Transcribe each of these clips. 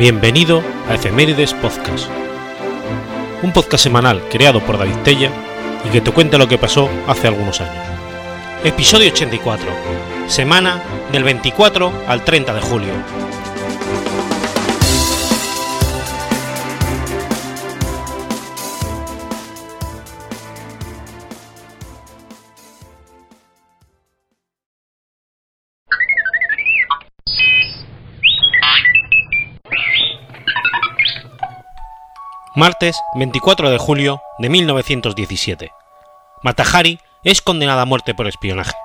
Bienvenido a Efemérides Podcast, un podcast semanal creado por David Tella y que te cuenta lo que pasó hace algunos años. Episodio 84, semana del 24 al 30 de julio. Martes 24 de julio de 1917. Matahari es condenada a muerte por espionaje.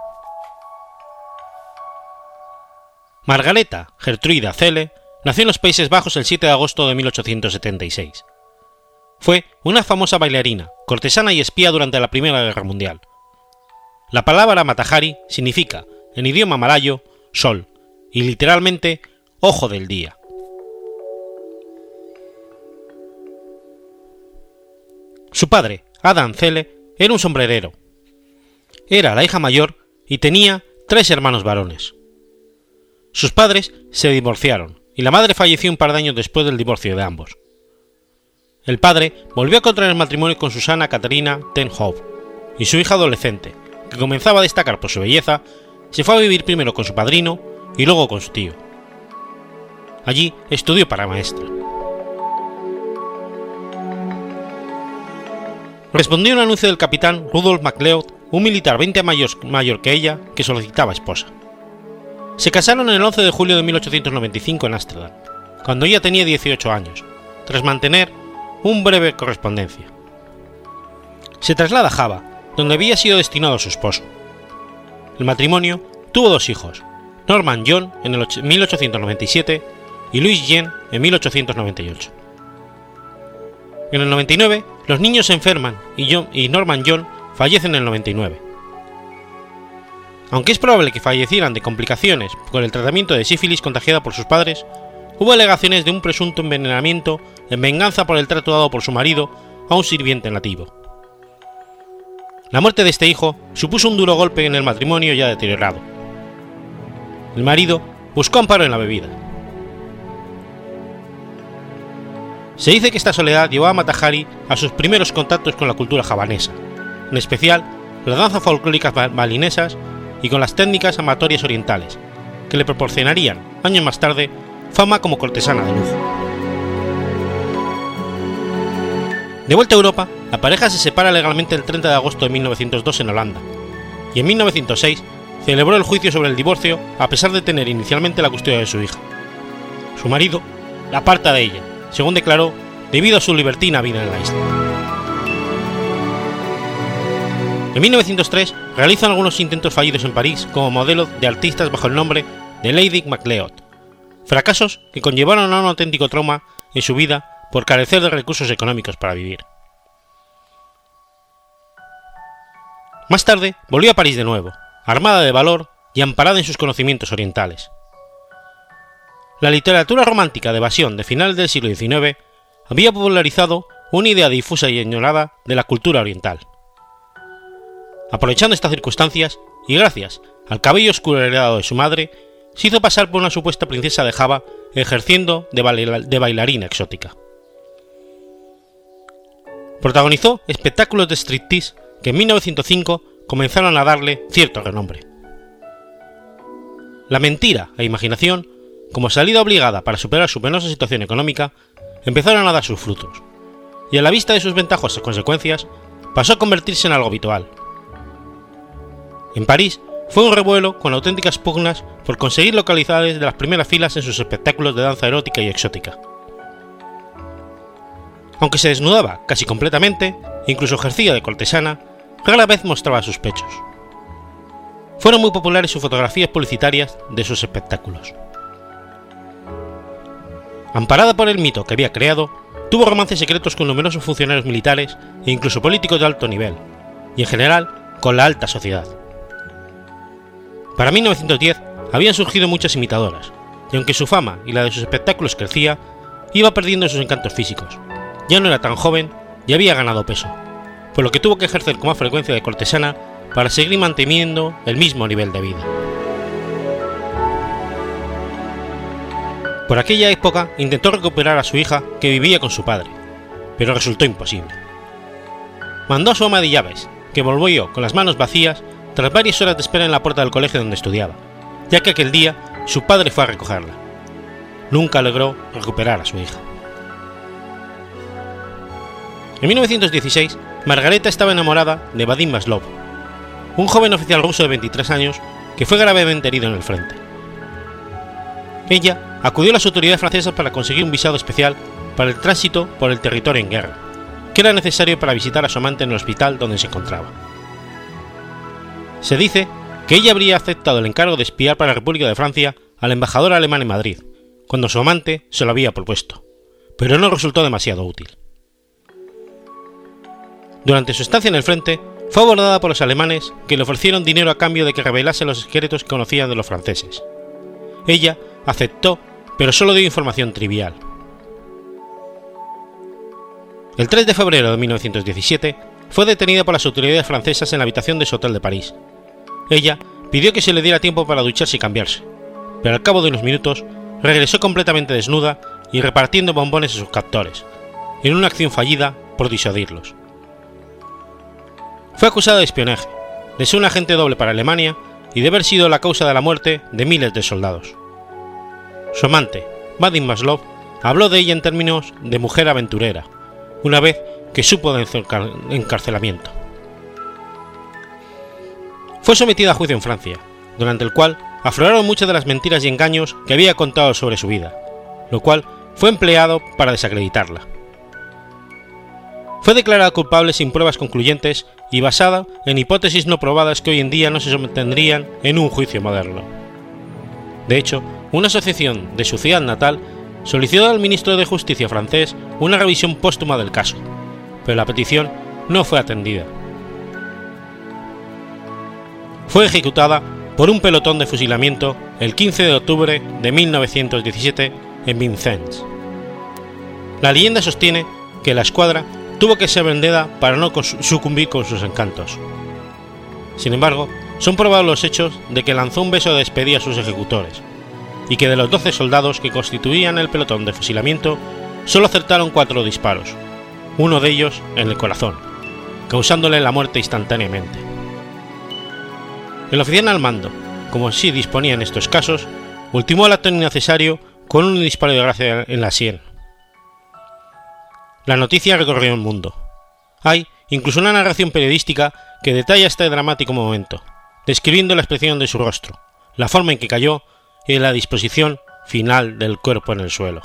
Margareta Gertruida Celle nació en los Países Bajos el 7 de agosto de 1876. Fue una famosa bailarina, cortesana y espía durante la Primera Guerra Mundial. La palabra Matahari significa, en idioma malayo, sol, y literalmente ojo del día. Su padre, Adam Celle, era un sombrerero. Era la hija mayor y tenía tres hermanos varones. Sus padres se divorciaron y la madre falleció un par de años después del divorcio de ambos. El padre volvió a contraer matrimonio con Susana Caterina Ten Hope y su hija adolescente, que comenzaba a destacar por su belleza, se fue a vivir primero con su padrino y luego con su tío. Allí estudió para maestra. Respondió un anuncio del capitán Rudolf MacLeod, un militar 20 años mayor que ella, que solicitaba esposa. Se casaron el 11 de julio de 1895 en Ámsterdam, cuando ella tenía 18 años, tras mantener un breve correspondencia. Se traslada a Java, donde había sido destinado su esposo. El matrimonio tuvo dos hijos, Norman John en el 1897 y Louis Jean en 1898. En el 99, los niños se enferman y, John, y Norman John fallecen en el 99. Aunque es probable que fallecieran de complicaciones por el tratamiento de sífilis contagiada por sus padres, hubo alegaciones de un presunto envenenamiento en venganza por el trato dado por su marido a un sirviente nativo. La muerte de este hijo supuso un duro golpe en el matrimonio ya deteriorado. El marido buscó amparo en la bebida, Se dice que esta soledad llevó a Matahari a sus primeros contactos con la cultura javanesa, en especial las danzas folclóricas balinesas y con las técnicas amatorias orientales, que le proporcionarían, años más tarde, fama como cortesana de lujo. De vuelta a Europa, la pareja se separa legalmente el 30 de agosto de 1902 en Holanda, y en 1906 celebró el juicio sobre el divorcio a pesar de tener inicialmente la custodia de su hija. Su marido la aparta de ella, según declaró, debido a su libertina vida en la isla. En 1903 realizan algunos intentos fallidos en París como modelo de artistas bajo el nombre de Lady MacLeod, fracasos que conllevaron a un auténtico trauma en su vida por carecer de recursos económicos para vivir. Más tarde volvió a París de nuevo, armada de valor y amparada en sus conocimientos orientales. La literatura romántica de evasión de finales del siglo XIX había popularizado una idea difusa y ignorada de la cultura oriental. Aprovechando estas circunstancias, y gracias al cabello oscuro heredado de su madre, se hizo pasar por una supuesta princesa de Java ejerciendo de, bailarina exótica. Protagonizó espectáculos de striptease que en 1905 comenzaron a darle cierto renombre. La mentira e imaginación como salida obligada para superar su penosa situación económica, empezaron a dar sus frutos, y a la vista de sus ventajosas consecuencias, pasó a convertirse en algo habitual. En París fue un revuelo con auténticas pugnas por conseguir localidades de las primeras filas en sus espectáculos de danza erótica y exótica. Aunque se desnudaba casi completamente, incluso ejercía de cortesana, rara vez mostraba sus pechos. Fueron muy populares sus fotografías publicitarias de sus espectáculos. Amparada por el mito que había creado, tuvo romances secretos con numerosos funcionarios militares e incluso políticos de alto nivel, y en general con la alta sociedad. Para 1910 habían surgido muchas imitadoras, y aunque su fama y la de sus espectáculos crecía, iba perdiendo sus encantos físicos. Ya no era tan joven y había ganado peso, por lo que tuvo que ejercer con más frecuencia de cortesana para seguir manteniendo el mismo nivel de vida. Por aquella época intentó recuperar a su hija que vivía con su padre, pero resultó imposible. Mandó a su ama de llaves, que volvió con las manos vacías tras varias horas de espera en la puerta del colegio donde estudiaba, ya que aquel día su padre fue a recogerla. Nunca logró recuperar a su hija. En 1916, Margareta estaba enamorada de Vadim Maslov, un joven oficial ruso de 23 años que fue gravemente herido en el frente. Ella acudió a las autoridades francesas para conseguir un visado especial para el tránsito por el territorio en guerra, que era necesario para visitar a su amante en el hospital donde se encontraba. Se dice que ella habría aceptado el encargo de espiar para la República de Francia al embajador alemán en Madrid, cuando su amante se lo había propuesto, pero no resultó demasiado útil. Durante su estancia en el frente, fue abordada por los alemanes que le ofrecieron dinero a cambio de que revelase los secretos que conocían de los franceses. Ella aceptó, pero solo dio información trivial. El 3 de febrero de 1917 fue detenida por las autoridades francesas en la habitación de su hotel de París. Ella pidió que se le diera tiempo para ducharse y cambiarse, pero al cabo de unos minutos regresó completamente desnuda y repartiendo bombones a sus captores, en una acción fallida por disuadirlos. Fue acusada de espionaje, de ser un agente doble para Alemania y de haber sido la causa de la muerte de miles de soldados. Su amante, Vadim Maslov, habló de ella en términos de mujer aventurera, una vez que supo de su encarcelamiento. Fue sometida a juicio en Francia, durante el cual afloraron muchas de las mentiras y engaños que había contado sobre su vida, lo cual fue empleado para desacreditarla. Fue declarada culpable sin pruebas concluyentes y basada en hipótesis no probadas que hoy en día no se sometirían en un juicio moderno. De hecho, una asociación de su ciudad natal solicitó al ministro de Justicia francés una revisión póstuma del caso, pero la petición no fue atendida. Fue ejecutada por un pelotón de fusilamiento el 15 de octubre de 1917 en Vincennes. La leyenda sostiene que la escuadra tuvo que ser vendida para no sucumbir con sus encantos. Sin embargo, son probados los hechos de que lanzó un beso de despedida a sus ejecutores, y que de los 12 soldados que constituían el pelotón de fusilamiento, solo acertaron cuatro disparos, uno de ellos en el corazón, causándole la muerte instantáneamente. El oficial al mando, como sí disponía en estos casos, ultimó al acto innecesario con un disparo de gracia en la sien. La noticia recorrió el mundo. Hay incluso una narración periodística que detalla este dramático momento, describiendo la expresión de su rostro, la forma en que cayó y la disposición final del cuerpo en el suelo.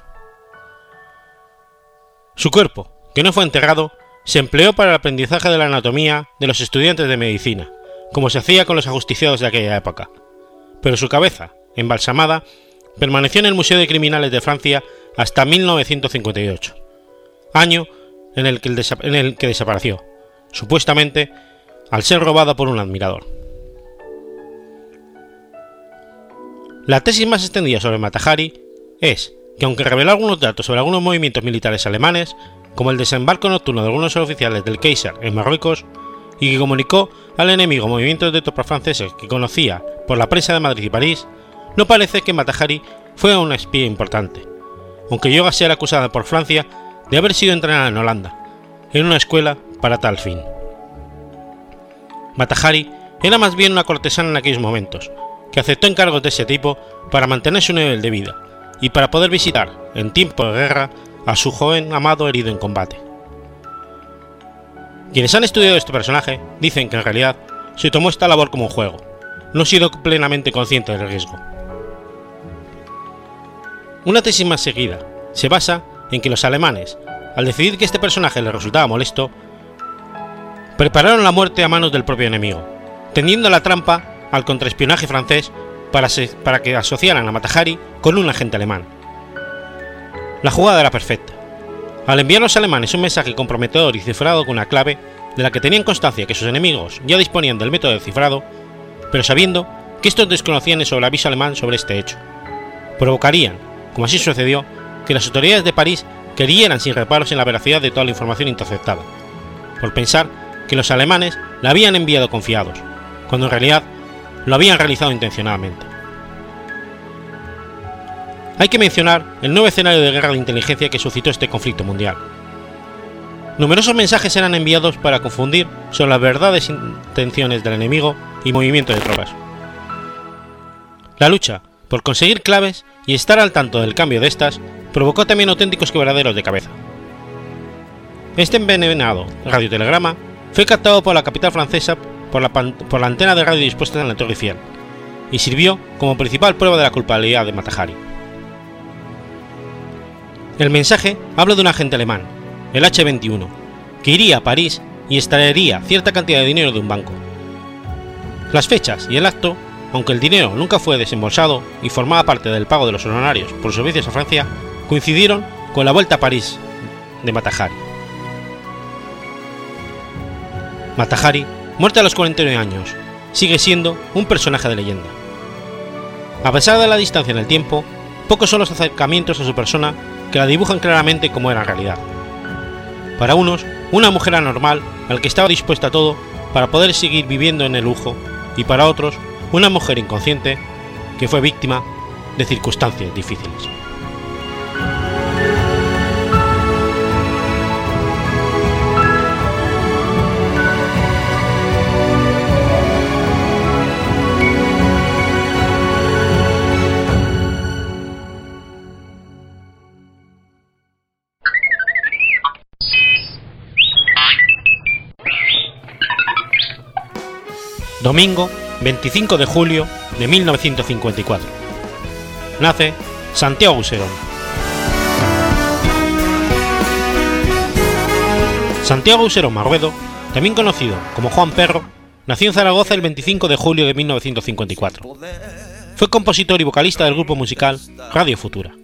Su cuerpo, que no fue enterrado, se empleó para el aprendizaje de la anatomía de los estudiantes de medicina, como se hacía con los ajusticiados de aquella época, pero su cabeza, embalsamada, permaneció en el Museo de Criminales de Francia hasta 1958, año en el que, en el que desapareció, supuestamente al ser robada por un admirador. La tesis más extendida sobre Matahari es que aunque reveló algunos datos sobre algunos movimientos militares alemanes, como el desembarco nocturno de algunos oficiales del Kaiser en Marruecos, y que comunicó al enemigo movimientos de tropas franceses que conocía por la prensa de Madrid y París, no parece que Matahari fuera una espía importante, aunque llegó a ser acusada por Francia de haber sido entrenada en Holanda, en una escuela para tal fin. Matahari era más bien una cortesana en aquellos momentos, que aceptó encargos de ese tipo para mantener su nivel de vida y para poder visitar, en tiempo de guerra, a su joven amado herido en combate. Quienes han estudiado este personaje dicen que en realidad se tomó esta labor como un juego, no sido plenamente consciente del riesgo. Una tesis más seguida se basa en que los alemanes, al decidir que este personaje les resultaba molesto, prepararon la muerte a manos del propio enemigo, tendiendo la trampa al contraespionaje francés para, para que asociaran a Matahari con un agente alemán. La jugada era perfecta. Al enviar a los alemanes un mensaje comprometedor y cifrado con una clave, de la que tenían constancia que sus enemigos ya disponían del método de cifrado, pero sabiendo que estos desconocían el aviso alemán sobre este hecho, provocarían, como así sucedió, que las autoridades de París creyeran sin reparos en la veracidad de toda la información interceptada, por pensar que los alemanes la habían enviado confiados, cuando en realidad lo habían realizado intencionadamente. hay que mencionar el nuevo escenario de guerra de inteligencia que suscitó este conflicto mundial. Numerosos mensajes eran enviados para confundir sobre las verdaderas intenciones del enemigo y movimiento de tropas. La lucha por conseguir claves y estar al tanto del cambio de estas provocó también auténticos quebraderos de cabeza. Este envenenado radiotelegrama fue captado por la capital francesa por la, por la antena de radio dispuesta en la Torre Eiffel y sirvió como principal prueba de la culpabilidad de Matahari. El mensaje habla de un agente alemán, el H-21, que iría a París y extraería cierta cantidad de dinero de un banco. Las fechas y el acto, aunque el dinero nunca fue desembolsado y formaba parte del pago de los honorarios por servicios a Francia, coincidieron con la vuelta a París de Matahari. Matahari, muerto a los 41 años, sigue siendo un personaje de leyenda. A pesar de la distancia en el tiempo, pocos son los acercamientos a su persona que la dibujan claramente como era en realidad. Para unos, una mujer anormal al que estaba dispuesta a todo para poder seguir viviendo en el lujo, y para otros, una mujer inconsciente que fue víctima de circunstancias difíciles. Domingo 25 de julio de 1954. Nace Santiago Userón. Santiago Userón Marruedo, también conocido como Juan Perro, nació en Zaragoza el 25 de julio de 1954. Fue compositor y vocalista del grupo musical Radio Futura.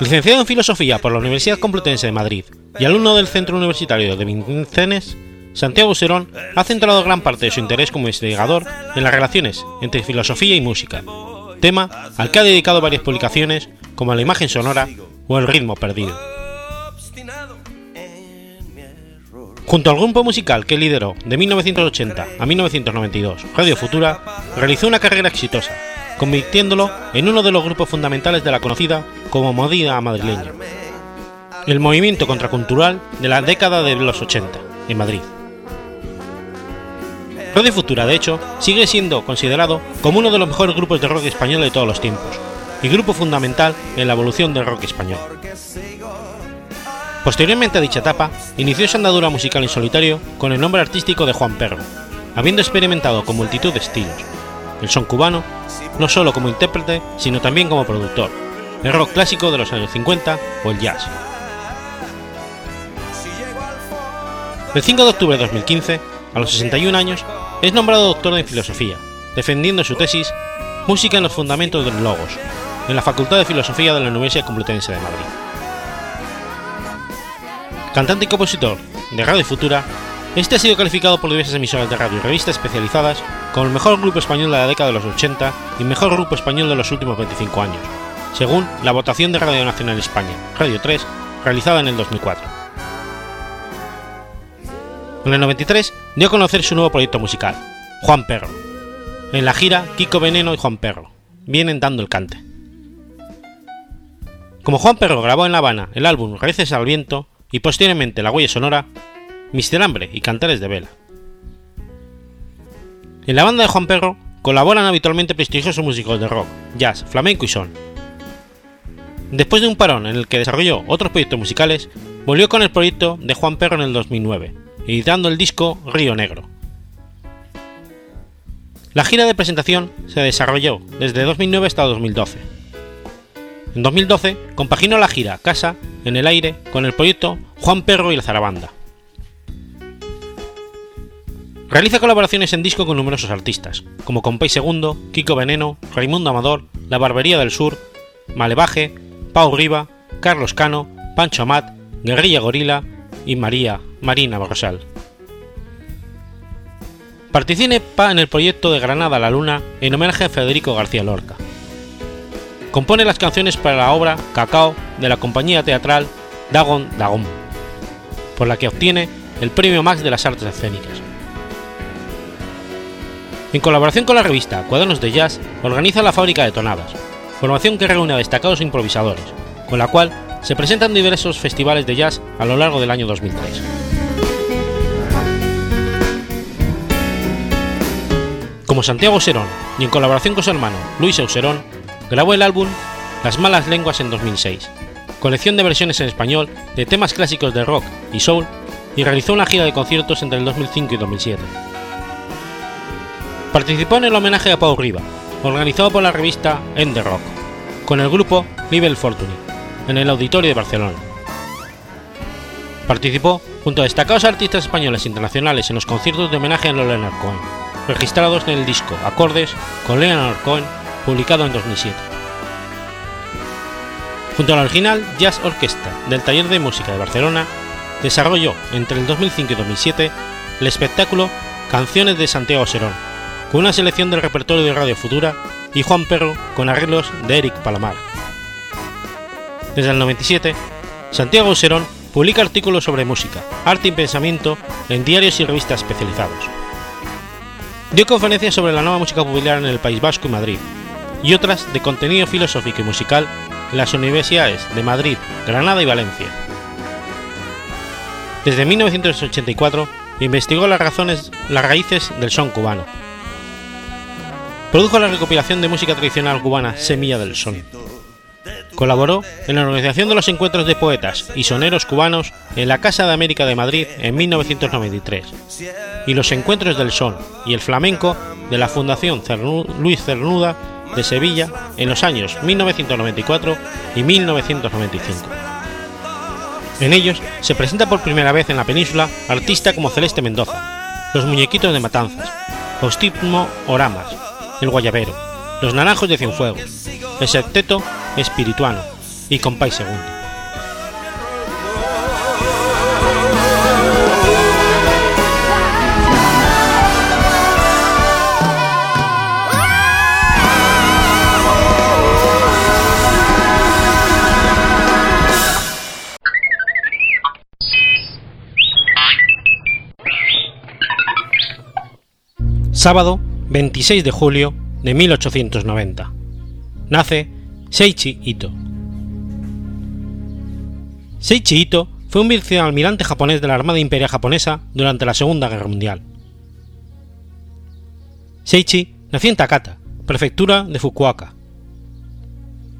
Licenciado en Filosofía por la Universidad Complutense de Madrid y alumno del Centro Universitario de Vincennes, Santiago Serón ha centrado gran parte de su interés como investigador en las relaciones entre filosofía y música, tema al que ha dedicado varias publicaciones como La imagen sonora o El ritmo perdido. Junto al grupo musical que lideró de 1980 a 1992, Radio Futura, realizó una carrera exitosa, convirtiéndolo en uno de los grupos fundamentales de la conocida como Modida madrileña, el movimiento contracultural de la década de los 80, en Madrid. Radio Futura, de hecho, sigue siendo considerado como uno de los mejores grupos de rock español de todos los tiempos, y grupo fundamental en la evolución del rock español. Posteriormente a dicha etapa, inició su andadura musical en solitario con el nombre artístico de Juan Perro, habiendo experimentado con multitud de estilos, el son cubano, no solo como intérprete, sino también como productor, el rock clásico de los años 50 o el jazz. El 5 de octubre de 2015, a los 61 años, es nombrado doctor en filosofía, defendiendo su tesis Música en los fundamentos del logos, en la Facultad de Filosofía de la Universidad Complutense de Madrid. Cantante y compositor de Radio Futura, este ha sido calificado por diversas emisoras de radio y revistas especializadas como el mejor grupo español de la década de los 80 y mejor grupo español de los últimos 25 años, según la votación de Radio Nacional España, Radio 3, realizada en el 2004. En el 93 dio a conocer su nuevo proyecto musical, Juan Perro. En la gira, Kiko Veneno y Juan Perro vienen dando el cante. Como Juan Perro grabó en La Habana el álbum Reces al Viento y posteriormente La Huella Sonora, Mister Hambre y Cantares de Vela. En la banda de Juan Perro colaboran habitualmente prestigiosos músicos de rock, jazz, flamenco y son. Después de un parón en el que desarrolló otros proyectos musicales, volvió con el proyecto de Juan Perro en el 2009, editando el disco Río Negro. La gira de presentación se desarrolló desde 2009 hasta 2012. En 2012 compaginó la gira Casa en el aire con el proyecto Juan Perro y la Zarabanda. Realiza colaboraciones en disco con numerosos artistas, como Compay Segundo, Kiko Veneno, Raimundo Amador, La Barbería del Sur, Malevaje, Pau Riva, Carlos Cano, Pancho Amat, Guerrilla Gorila y María Marina Borrosal. Participa en el proyecto de Granada a la Luna en homenaje a Federico García Lorca. Compone las canciones para la obra Cacao de la compañía teatral Dagon Dagon, por la que obtiene el Premio Max de las Artes Escénicas. En colaboración con la revista Cuadernos de Jazz, organiza la Fábrica de Tonadas, formación que reúne a destacados improvisadores, con la cual se presentan diversos festivales de jazz a lo largo del año 2003. Como Santiago Serón, y en colaboración con su hermano Luis Auserón, grabó el álbum Las Malas Lenguas en 2006, colección de versiones en español de temas clásicos de rock y soul, y realizó una gira de conciertos entre el 2005 y 2007. Participó en el homenaje a Paul Riva, organizado por la revista End the Rock, con el grupo Nivel Fortuny, en el Auditorio de Barcelona. Participó junto a destacados artistas españoles e internacionales en los conciertos de homenaje a Leonard Cohen, registrados en el disco Acordes con Leonard Cohen, publicado en 2007. Junto a la original Jazz Orchestra del Taller de Música de Barcelona, desarrolló entre el 2005 y 2007 el espectáculo Canciones de Santiago Serón, con una selección del repertorio de Radio Futura y Juan Perro con arreglos de Eric Palomar. Desde el 97, Santiago Serón publica artículos sobre música, arte y pensamiento en diarios y revistas especializados. Dio conferencias sobre la nueva música popular en el País Vasco y Madrid, y otras de contenido filosófico y musical en las universidades de Madrid, Granada y Valencia. Desde 1984 investigó las, razones, las raíces del son cubano. Produjo la recopilación de música tradicional cubana Semilla del Son. Colaboró en la organización de los encuentros de poetas y soneros cubanos en la Casa de América de Madrid en 1993 y los encuentros del son y el flamenco de la Fundación Luis Cernuda de Sevilla en los años 1994 y 1995. En ellos se presenta por primera vez en la península artistas como Celeste Mendoza, Los Muñequitos de Matanzas, Hostipmo Oramas, El Guayabero, Los Naranjos de Cienfuegos, el Septeto Espirituano y Compay Segundo. Sábado 26 de julio de 1890. Nace Seiichi Ito. Seiichi Ito fue un vicealmirante japonés de la Armada Imperial Japonesa durante la Segunda Guerra Mundial. Seiichi nació en Takata, prefectura de Fukuoka.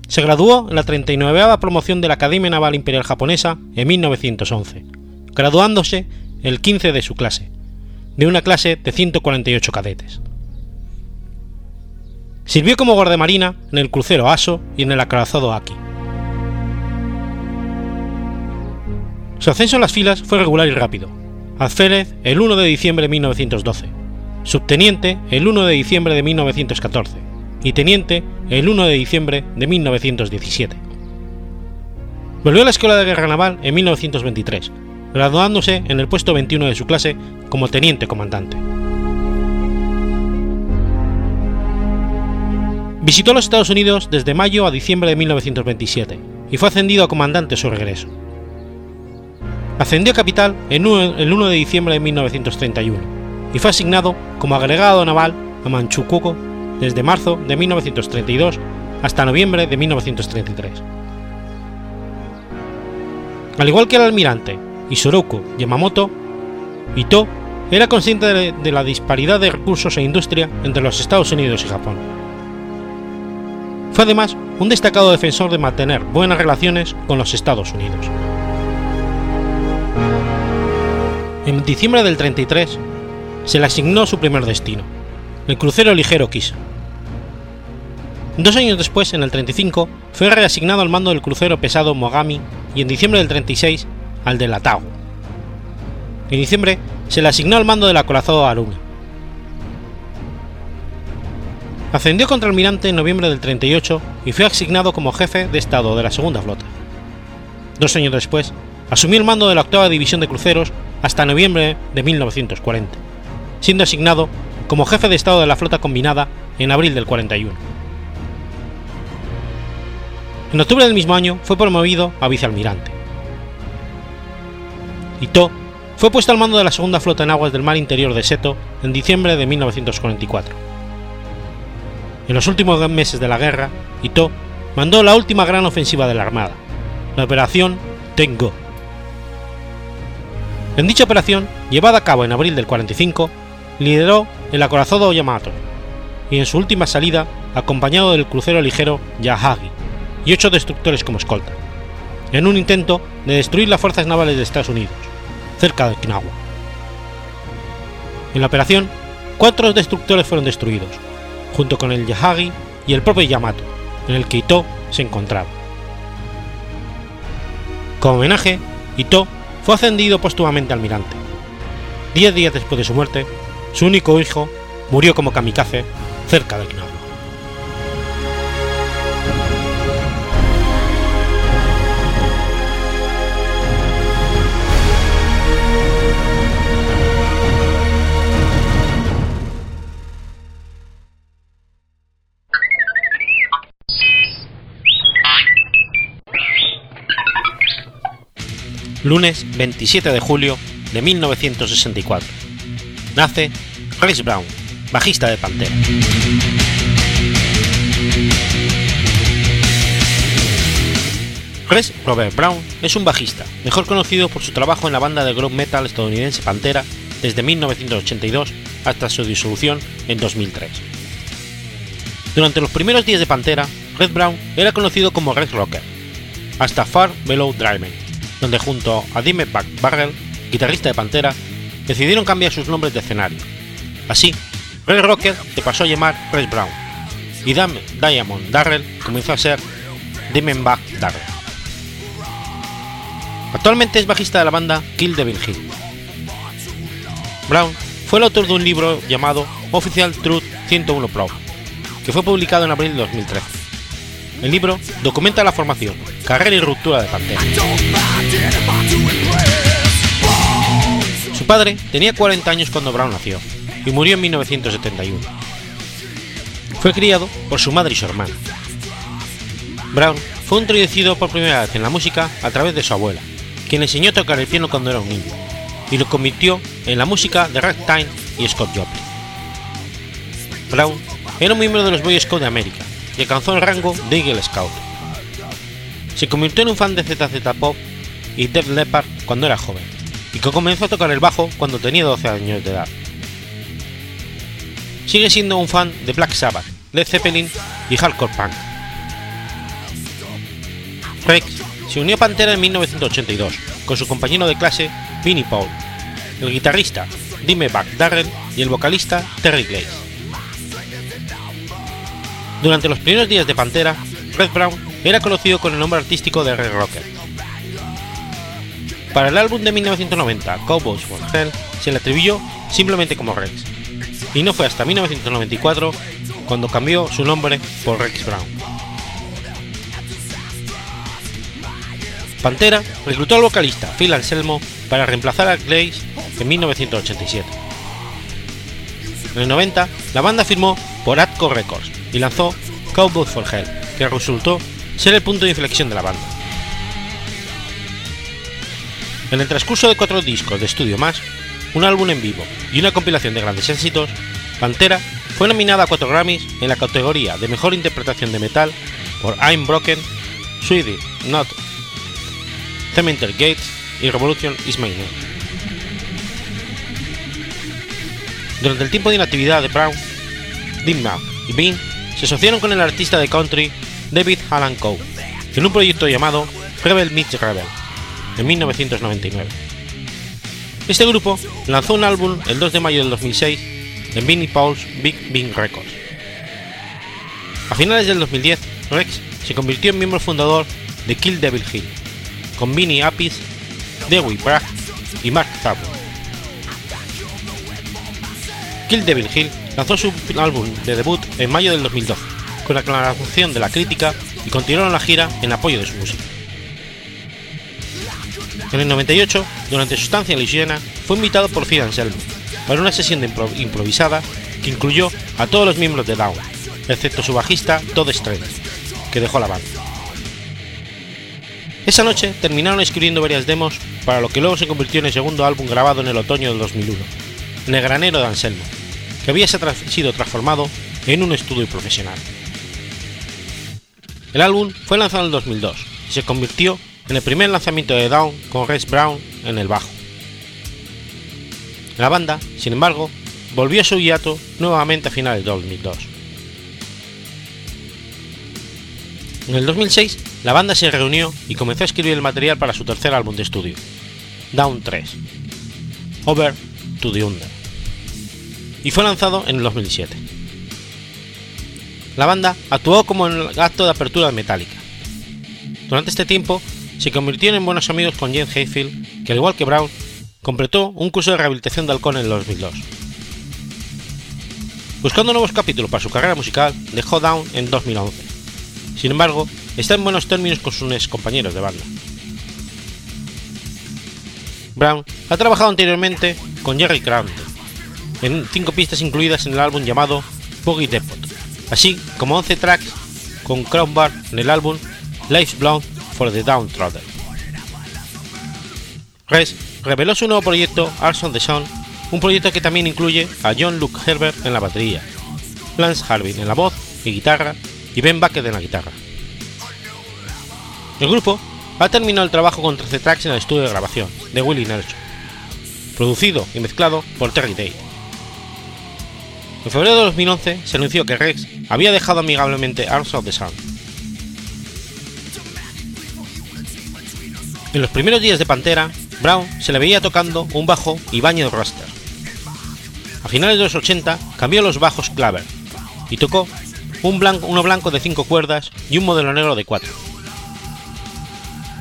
Se graduó en la 39 promoción de la Academia Naval Imperial Japonesa en 1911, graduándose el 15 de su clase, de una clase de 148 cadetes. Sirvió como guardamarina en el crucero Aso y en el acorazado Aki. Su ascenso en las filas fue regular y rápido. Alférez el 1 de diciembre de 1912, subteniente el 1 de diciembre de 1914 y teniente el 1 de diciembre de 1917. Volvió a la Escuela de Guerra Naval en 1923, graduándose en el puesto 21 de su clase como teniente comandante. Visitó los Estados Unidos desde mayo a diciembre de 1927 y fue ascendido a comandante a su regreso. Ascendió a capital el 1 de diciembre de 1931 y fue asignado como agregado naval a Manchukuo desde marzo de 1932 hasta noviembre de 1933. Al igual que el almirante Isoroku Yamamoto, Ito era consciente de, de la disparidad de recursos e industria entre los Estados Unidos y Japón. Fue además un destacado defensor de mantener buenas relaciones con los Estados Unidos. En diciembre del 33 se le asignó su primer destino, el crucero ligero Kisa. Dos años después, en el 35, fue reasignado al mando del crucero pesado Mogami y en diciembre del 36 al de la Tau. En diciembre se le asignó al mando del acorazado Aruna. Ascendió contra almirante en noviembre del 38 y fue asignado como jefe de Estado de la Segunda Flota. Dos años después, asumió el mando de la octava división de cruceros hasta noviembre de 1940, siendo asignado como jefe de Estado de la Flota Combinada en abril del 41. En octubre del mismo año fue promovido a vicealmirante. Ito Fue puesto al mando de la segunda flota en aguas del mar interior de Seto en diciembre de 1944. En los últimos meses de la guerra, Ito mandó la última gran ofensiva de la Armada, la Operación Tengo. En dicha operación, llevada a cabo en abril del 45, lideró el acorazado Yamato, y en su última salida, acompañado del crucero ligero Yahagi y ocho destructores como escolta, en un intento de destruir las fuerzas navales de Estados Unidos, cerca de Okinawa. En la operación, cuatro destructores fueron destruidos, junto con el Yahagi y el propio Yamato, en el que Ito se encontraba. Como homenaje, Ito fue ascendido póstumamente almirante. Diez días después de su muerte, su único hijo murió como kamikaze cerca de Okinawa. Lunes 27 de julio de 1964. Nace Rex Brown, bajista de Pantera. Rex Robert Brown es un bajista, mejor conocido por su trabajo en la banda de groove metal estadounidense Pantera desde 1982 hasta su disolución en 2003. Durante los primeros días de Pantera, Red Brown era conocido como Red Rocker, hasta Far Below Driven, donde junto a Dimebag Barrel, guitarrista de Pantera, decidieron cambiar sus nombres de escenario. Así, Red Rocker se pasó a llamar Red Brown, y Diamond Darrell comenzó a ser Dimebag Darrell. Actualmente es bajista de la banda Kill Devil Hill. Brown fue el autor de un libro llamado Official Truth 101 Pro, que fue publicado en abril de 2013. El libro documenta la formación, carrera y ruptura de Pantera. Su padre tenía 40 años cuando Brown nació y murió en 1971. Fue criado por su madre y su hermana. Brown fue introducido por primera vez en la música a través de su abuela, quien le enseñó a tocar el piano cuando era un niño, y lo convirtió en la música de Ragtime y Scott Joplin. Brown era un miembro de los Boy Scouts de América y alcanzó el rango de Eagle Scout. Se convirtió en un fan de ZZ Pop y Def Leppard cuando era joven, y que comenzó a tocar el bajo cuando tenía 12 años de edad. Sigue siendo un fan de Black Sabbath, Led Zeppelin y Hardcore Punk. Rex se unió a Pantera en 1982 con su compañero de clase Vinnie Paul, el guitarrista Dimebag Darrell y el vocalista Terry Glaze. Durante los primeros días de Pantera, Red Brown era conocido con el nombre artístico de Red Rocker. Para el álbum de 1990, Cowboys for Hell, se le atribuyó simplemente como Rex, y no fue hasta 1994 cuando cambió su nombre por Rex Brown. Pantera reclutó al vocalista Phil Anselmo para reemplazar a Glaze en 1987. En el 90, la banda firmó por Atco Records y lanzó Cowboys for Hell, que resultó ser el punto de inflexión de la banda. En el transcurso de cuatro discos de estudio más, un álbum en vivo y una compilación de grandes éxitos, Pantera fue nominada a cuatro Grammys en la categoría de Mejor Interpretación de Metal por I'm Broken, Swedish Not Cemetery Gates y Revolution is My Name. Durante el tiempo de inactividad de Brown, Dimmock y Bean se asociaron con el artista de country David Alan Coe en un proyecto llamado Rebel Meets Rebel en 1999. Este grupo lanzó un álbum el 2 de mayo del 2006 en Vinnie Paul's Big Bean Records. A finales del 2010, Rex se convirtió en miembro fundador de Kill Devil Hill, con Vinnie Appice, Dewey Bragg y Mark Zabel. Kill Devil Hill lanzó su álbum de debut en mayo del 2012, con la aclaración de la crítica y continuaron la gira en apoyo de su música. En el 98, durante su estancia en Luisiana, fue invitado por Phil Anselmo para una sesión improvisada que incluyó a todos los miembros de Down, excepto su bajista Todd Strange, que dejó la banda. Esa noche terminaron escribiendo varias demos para lo que luego se convirtió en el segundo álbum grabado en el otoño del 2001, en el granero de Anselmo, que había sido transformado en un estudio profesional. El álbum fue lanzado en el 2002 y se convirtió en el primer lanzamiento de Down con Rex Brown en el bajo. La banda, sin embargo, volvió a su hiato nuevamente a finales de 2002. En el 2006, la banda se reunió y comenzó a escribir el material para su tercer álbum de estudio, Down 3, Over to the Under, y fue lanzado en el 2007. La banda actuó como el acto de apertura de Metallica. Durante este tiempo, se convirtieron en buenos amigos con James Hayfield, que al igual que Brown, completó un curso de rehabilitación de halcón en el 2002. Buscando nuevos capítulos para su carrera musical, dejó Down en 2011. Sin embargo, está en buenos términos con sus ex compañeros de banda. Brown ha trabajado anteriormente con Jerry Crampton en cinco pistas incluidas en el álbum llamado Boogie Depot, así como 11 tracks con Crownbar en el álbum Life's Blonde for the Downtrodden. Res reveló su nuevo proyecto Arts on the Sun, un proyecto que también incluye a John Luke Herbert en la batería, Lance Harvin en la voz y guitarra y Ben Bucket en la guitarra. El grupo ha terminado el trabajo con 13 tracks en el estudio de grabación de Willie Nelson, producido y mezclado por Terry Day. En febrero de 2011 se anunció que Rex había dejado amigablemente Arms of the Sun. En los primeros días de Pantera, Brown se le veía tocando un bajo y baño de raster. A finales de los 80 cambió los bajos claver y tocó un blanco, uno blanco de 5 cuerdas y un modelo negro de 4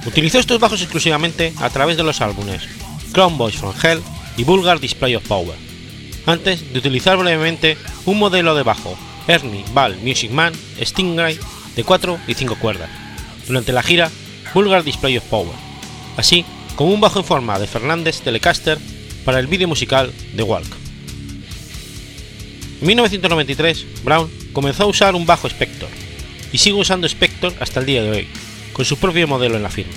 Utilizó estos bajos exclusivamente a través de los álbumes Crown Boys from Hell y Vulgar Display of Power, antes de utilizar brevemente un modelo de bajo Ernie Ball Music Man Stingray de 4 y 5 cuerdas, durante la gira Vulgar Display of Power, así como un bajo en forma de Fernández Telecaster para el vídeo musical The Walk. En 1993, Brown comenzó a usar un bajo Spector, y sigue usando Spector hasta el día de hoy, con su propio modelo en la firma.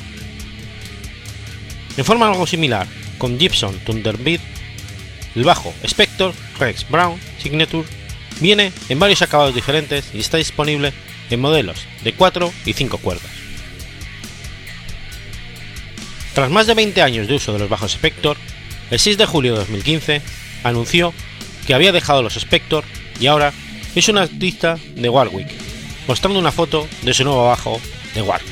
En forma algo similar, con Gibson Thunderbird, el bajo Spector Rex Brown Signature viene en varios acabados diferentes y está disponible en modelos de 4 y 5 cuerdas. Tras más de 20 años de uso de los bajos Spector, el 6 de julio de 2015 anunció que había dejado los Spector y ahora es un artista de Warwick, mostrando una foto de su nuevo bajo de Warwick.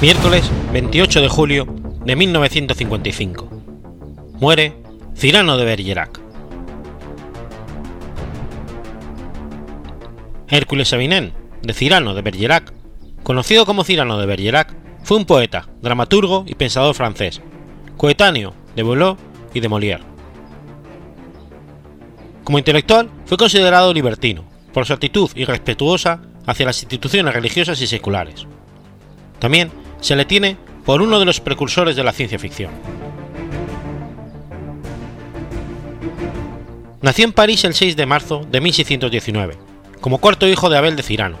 Miércoles 28 de julio de 1955. Muere Cirano de Bergerac. Hércules Sabinen, de Cirano de Bergerac, conocido como Cirano de Bergerac, fue un poeta, dramaturgo y pensador francés, coetáneo de Boileau y de Molière. Como intelectual, fue considerado libertino, por su actitud irrespetuosa hacia las instituciones religiosas y seculares. También se le tiene por uno de los precursores de la ciencia ficción. Nació en París el 6 de marzo de 1619, como cuarto hijo de Abel de Cirano,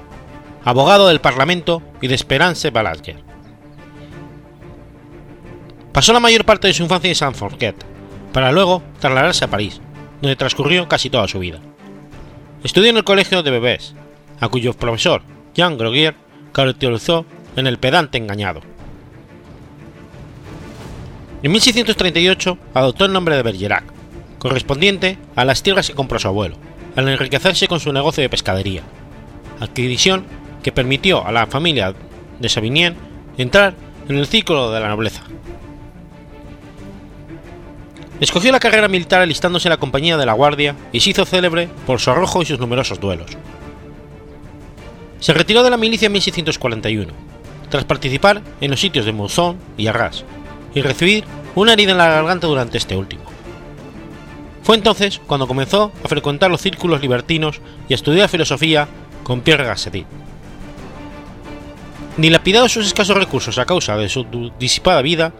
abogado del Parlamento y de Esperance Balasguer. Pasó la mayor parte de su infancia en Saint-Forget, para luego trasladarse a París, donde transcurrió casi toda su vida. Estudió en el colegio de Bebés, a cuyo profesor, Jean Groguier, caracterizó en el pedante engañado. En 1638 adoptó el nombre de Bergerac, correspondiente a las tierras que compró su abuelo, al enriquecerse con su negocio de pescadería, adquisición que permitió a la familia de Savigny entrar en el círculo de la nobleza. Escogió la carrera militar alistándose en la compañía de la Guardia y se hizo célebre por su arrojo y sus numerosos duelos. Se retiró de la milicia en 1641, tras participar en los sitios de Mouzon y Arras, y recibir una herida en la garganta durante este último. Fue entonces cuando comenzó a frecuentar los círculos libertinos y a estudiar filosofía con Pierre Gassendi. Dilapidado sus escasos recursos a causa de su disipada vida,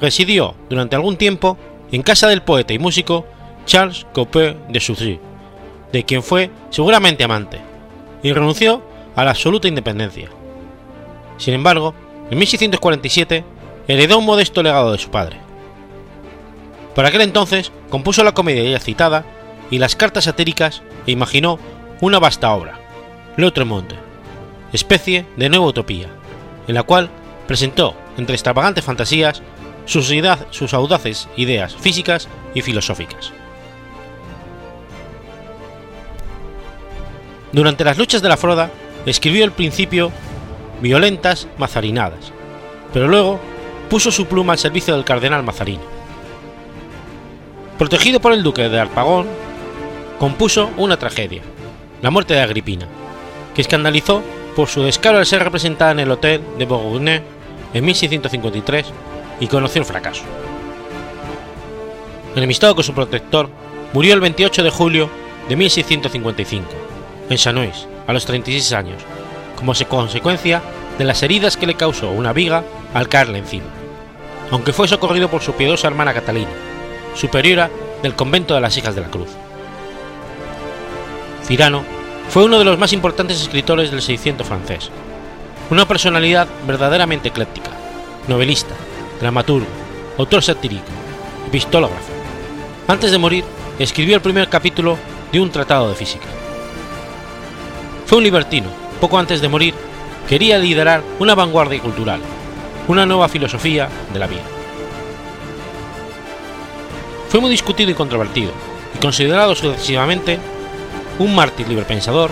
residió durante algún tiempo en casa del poeta y músico Charles Copé de Soucy, de quien fue seguramente amante, y renunció a la absoluta independencia. Sin embargo, en 1647 heredó un modesto legado de su padre. Por aquel entonces compuso la comedia ya citada y las cartas satíricas e imaginó una vasta obra, L'Outre-Monde, especie de nueva utopía, en la cual presentó, entre extravagantes fantasías, sus, sus audaces ideas físicas y filosóficas. Durante las luchas de la Froda, escribió el principio Violentas Mazarinadas, pero luego puso su pluma al servicio del cardenal Mazarino. Protegido por el duque de Arpagón, compuso una tragedia, La muerte de Agripina, que escandalizó por su descaro al ser representada en el Hotel de Bourgogne en 1653 y conoció el fracaso. Enemistado con su protector, murió el 28 de julio de 1655, en Chanois, a los 36 años, como consecuencia de las heridas que le causó una viga al caerle encima aunque fue socorrido por su piedosa hermana Catalina, superiora del convento de las Hijas de la Cruz. Cirano fue uno de los más importantes escritores del 600 francés, una personalidad verdaderamente ecléctica, novelista, dramaturgo, autor satírico, epistólogo. Antes de morir, escribió el primer capítulo de un tratado de física. Fue un libertino, poco antes de morir, quería liderar una vanguardia cultural, una nueva filosofía de la vida. Fue muy discutido y controvertido, y considerado sucesivamente un mártir librepensador,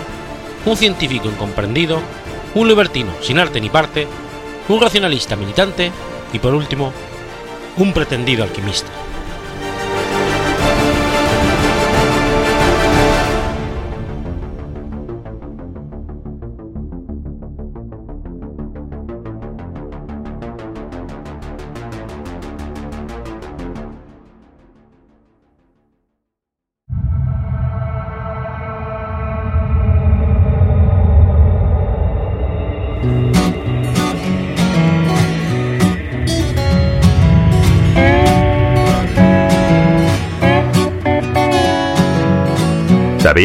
un científico incomprendido, un libertino sin arte ni parte, un racionalista militante y por último, un pretendido alquimista.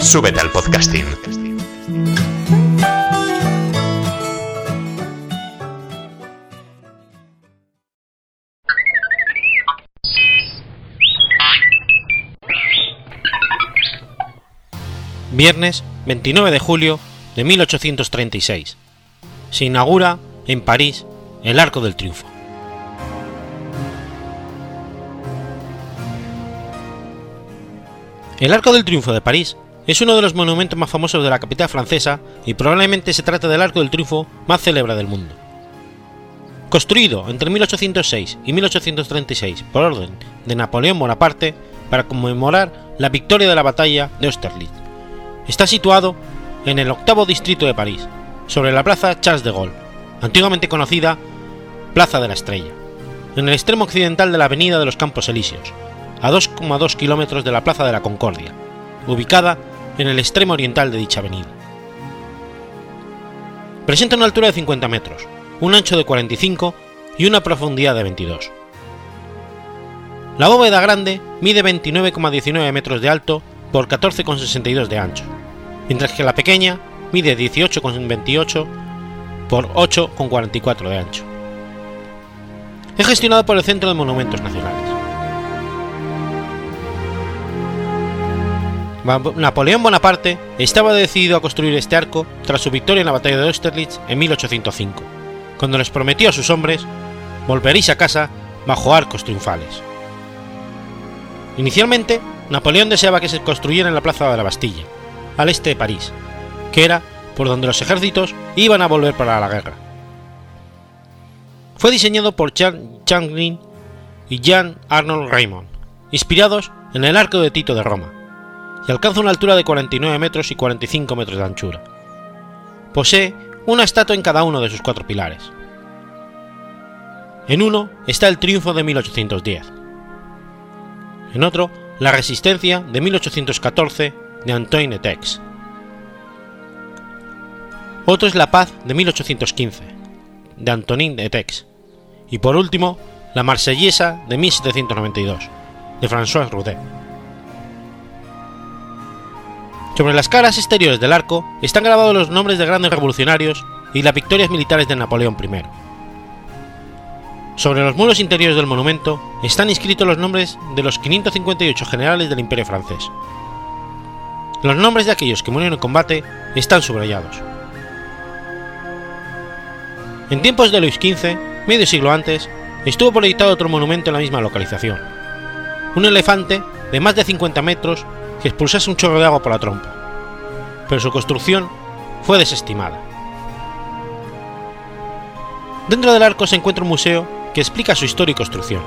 Súbete al podcasting. Viernes 29 de julio de 1836. Se inaugura en París el Arco del Triunfo. El Arco del Triunfo de París es uno de los monumentos más famosos de la capital francesa y probablemente se trata del Arco del Triunfo más célebre del mundo. Construido entre 1806 y 1836 por orden de Napoleón Bonaparte para conmemorar la victoria de la batalla de Austerlitz, está situado en el octavo distrito de París, sobre la plaza Charles de Gaulle, antiguamente conocida Plaza de la Estrella, en el extremo occidental de la Avenida de los Campos Elíseos, a 2,2 kilómetros de la Plaza de la Concordia, ubicada en el extremo oriental de dicha avenida. Presenta una altura de 50 metros, un ancho de 45 y una profundidad de 22. La bóveda grande mide 29,19 metros de alto por 14,62 de ancho, mientras que la pequeña mide 18,28 por 8,44 de ancho. Es gestionado por el Centro de Monumentos Nacionales. Napoleón Bonaparte estaba decidido a construir este arco tras su victoria en la batalla de Austerlitz en 1805, cuando les prometió a sus hombres volveréis a casa bajo arcos triunfales. Inicialmente, Napoleón deseaba que se construyera en la plaza de la Bastilla, al este de París, que era por donde los ejércitos iban a volver para la guerra. Fue diseñado por Jean Changlin y Jean Arnold Raymond, inspirados en el arco de Tito de Roma, y alcanza una altura de 49 metros y 45 metros de anchura. Posee una estatua en cada uno de sus cuatro pilares. En uno está el triunfo de 1810. En otro, la resistencia de 1814 de Antoine Tex. Otro es la paz de 1815 de Antonin Tex. Y por último, la marsellesa de 1792 de François Roudet. Sobre las caras exteriores del arco están grabados los nombres de grandes revolucionarios y las victorias militares de Napoleón I. Sobre los muros interiores del monumento están inscritos los nombres de los 558 generales del Imperio francés. Los nombres de aquellos que murieron en combate están subrayados. En tiempos de Luis XV, medio siglo antes, estuvo proyectado otro monumento en la misma localización. Un elefante de más de 50 metros que expulsase un chorro de agua por la trompa, pero su construcción fue desestimada. Dentro del arco se encuentra un museo que explica su historia y construcción.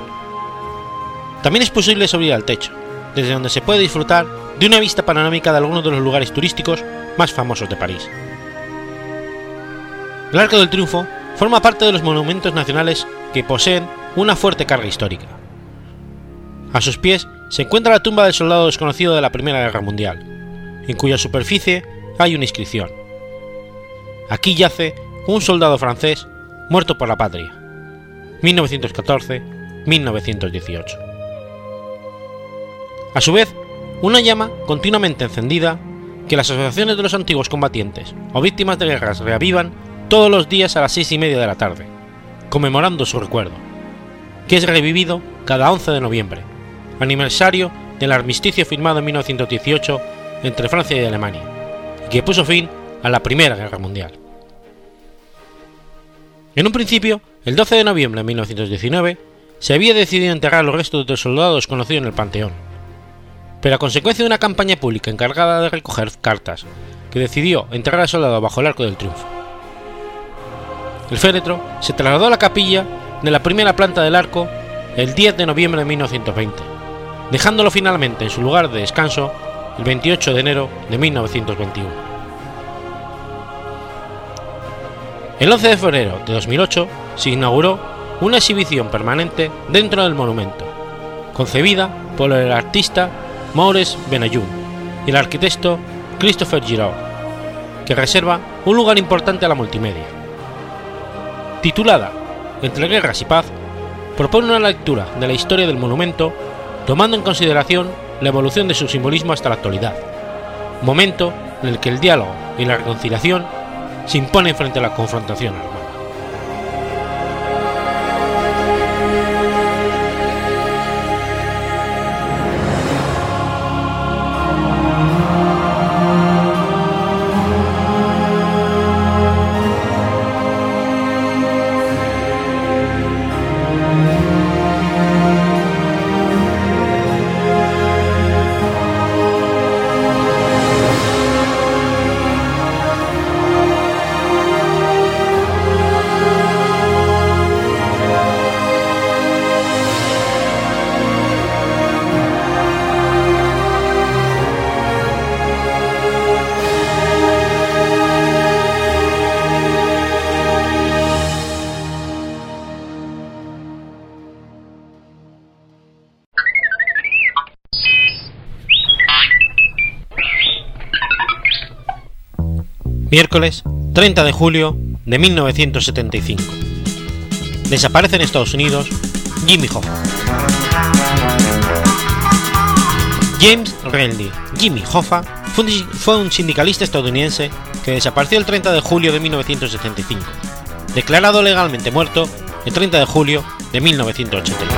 También es posible subir al techo, desde donde se puede disfrutar de una vista panorámica de algunos de los lugares turísticos más famosos de París. El Arco del Triunfo forma parte de los monumentos nacionales que poseen una fuerte carga histórica. A sus pies se encuentra la tumba del soldado desconocido de la Primera Guerra Mundial, en cuya superficie hay una inscripción. Aquí yace un soldado francés muerto por la patria. 1914-1918. A su vez, una llama continuamente encendida que las asociaciones de los antiguos combatientes o víctimas de guerras reavivan todos los días a las seis y media de la tarde, conmemorando su recuerdo, que es revivido cada 11 de noviembre, aniversario del armisticio firmado en 1918 entre Francia y Alemania, y que puso fin a la Primera Guerra Mundial. En un principio, el 12 de noviembre de 1919, se había decidido enterrar los restos de soldados conocidos en el Panteón, pero a consecuencia de una campaña pública encargada de recoger cartas, que decidió enterrar al soldado bajo el Arco del Triunfo. El féretro se trasladó a la capilla de la primera planta del arco el 10 de noviembre de 1920, dejándolo finalmente en su lugar de descanso el 28 de enero de 1921. El 11 de febrero de 2008 se inauguró una exhibición permanente dentro del monumento, concebida por el artista Maurice Benayoun y el arquitecto Christopher Giraud, que reserva un lugar importante a la multimedia. Titulada Entre guerras y paz, propone una lectura de la historia del monumento tomando en consideración la evolución de su simbolismo hasta la actualidad, momento en el que el diálogo y la reconciliación se imponen frente a la confrontación Miércoles 30 de julio de 1975. Desaparece en Estados Unidos Jimmy Hoffa. James Renly Jimmy Hoffa fue un sindicalista estadounidense que desapareció el 30 de julio de 1975, declarado legalmente muerto el 30 de julio de 1981.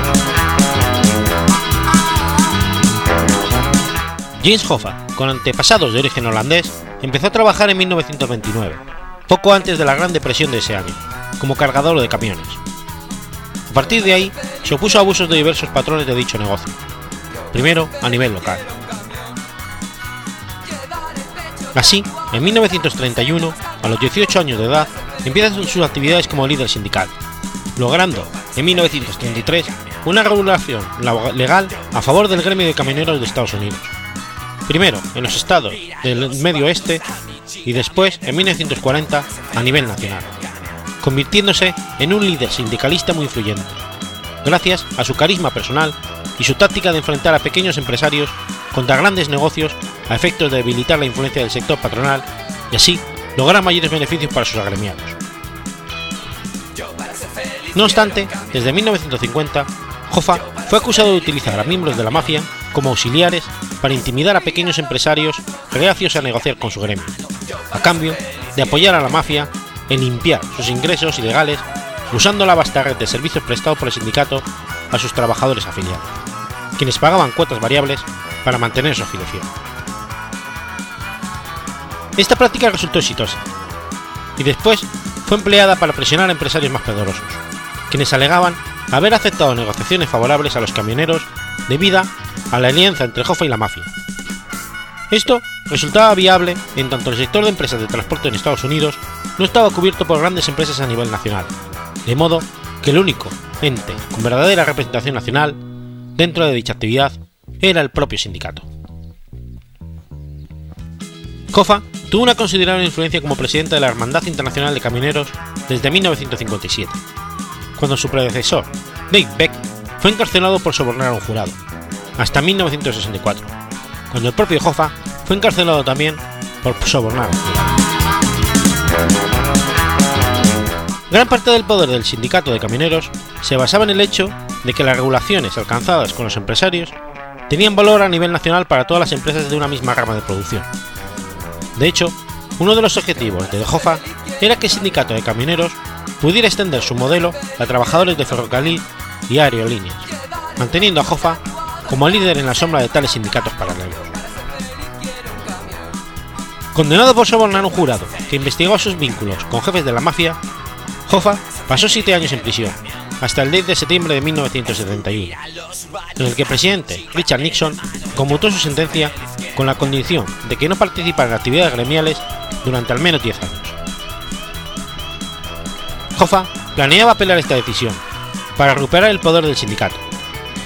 James Hoffa, con antepasados de origen holandés, empezó a trabajar en 1929, poco antes de la Gran Depresión de ese año, como cargador de camiones. A partir de ahí, se opuso a abusos de diversos patrones de dicho negocio, primero a nivel local. Así, en 1931, a los 18 años de edad, empieza sus actividades como líder sindical, logrando, en 1933, una regulación legal a favor del gremio de camioneros de Estados Unidos primero en los estados del medio oeste y después, en 1940, a nivel nacional, convirtiéndose en un líder sindicalista muy influyente, gracias a su carisma personal y su táctica de enfrentar a pequeños empresarios contra grandes negocios a efectos de debilitar la influencia del sector patronal y así lograr mayores beneficios para sus agremiados. No obstante, desde 1950, Hoffa fue acusado de utilizar a miembros de la mafia como auxiliares para intimidar a pequeños empresarios reacios a negociar con su gremio, a cambio de apoyar a la mafia en limpiar sus ingresos ilegales usando la vasta red de servicios prestados por el sindicato a sus trabajadores afiliados, quienes pagaban cuotas variables para mantener su afiliación. Esta práctica resultó exitosa y después fue empleada para presionar a empresarios más poderosos, quienes alegaban haber aceptado negociaciones favorables a los camioneros debido a la alianza entre Hoffa y la mafia. Esto resultaba viable en tanto el sector de empresas de transporte en Estados Unidos no estaba cubierto por grandes empresas a nivel nacional, de modo que el único ente con verdadera representación nacional dentro de dicha actividad era el propio sindicato. Hoffa tuvo una considerable influencia como presidente de la Hermandad Internacional de Camioneros desde 1957, cuando su predecesor, Dave Beck, fue encarcelado por sobornar a un jurado, hasta 1964, cuando el propio Hoffa fue encarcelado también por sobornar. Gran parte del poder del sindicato de camioneros se basaba en el hecho de que las regulaciones alcanzadas con los empresarios tenían valor a nivel nacional para todas las empresas de una misma rama de producción. De hecho, uno de los objetivos de Hoffa era que el sindicato de camioneros pudiera extender su modelo a trabajadores de ferrocarril y aerolíneas, manteniendo a Hoffa como líder en la sombra de tales sindicatos paralelos. Condenado por sobornar un jurado que investigó sus vínculos con jefes de la mafia, Hoffa pasó siete años en prisión, hasta el 10 de septiembre de 1971, en el que el presidente Richard Nixon conmutó su sentencia con la condición de que no participara en actividades gremiales durante al menos 10 años. Hoffa planeaba apelar esta decisión para recuperar el poder del sindicato,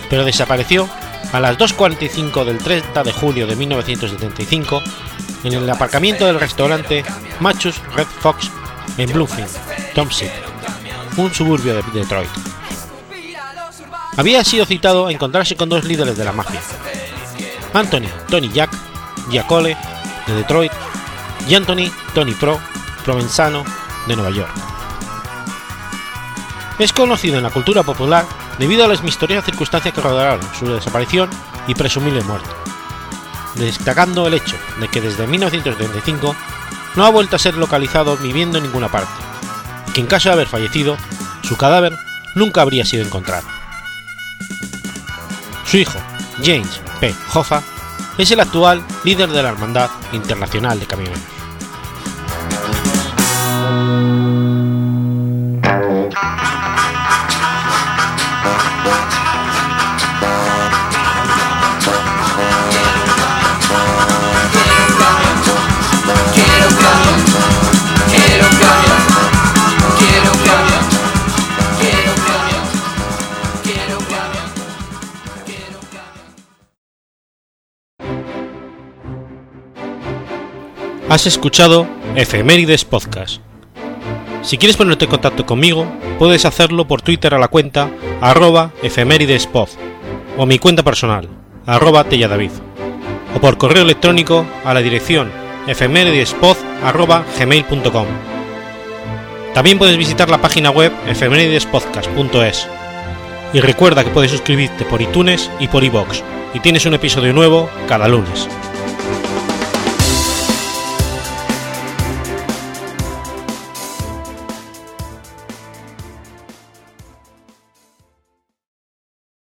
pero desapareció a las 2.45 del 30 de julio de 1975 en el aparcamiento del restaurante Machus Red Fox en Bluefield, Thompson, un suburbio de Detroit. Había sido citado a encontrarse con dos líderes de la mafia, Anthony Tony Jack Giacole de Detroit y Anthony Tony Pro Provenzano de Nueva York. Es conocido en la cultura popular debido a las misteriosas circunstancias que rodearon su desaparición y presumible muerte, destacando el hecho de que desde 1935 no ha vuelto a ser localizado viviendo en ninguna parte, y que en caso de haber fallecido, su cadáver nunca habría sido encontrado. Su hijo, James P. Hoffa, es el actual líder de la Hermandad Internacional de Camioneros. Has escuchado Efemérides Podcast. Si quieres ponerte en contacto conmigo, puedes hacerlo por Twitter a la cuenta arroba efemeridespod o mi cuenta personal, arroba telladavid, o por correo electrónico a la dirección efemeridespod arroba gmail.com. También puedes visitar la página web efemeridespodcast.es. Y recuerda que puedes suscribirte por iTunes y por iBox, y tienes un episodio nuevo cada lunes.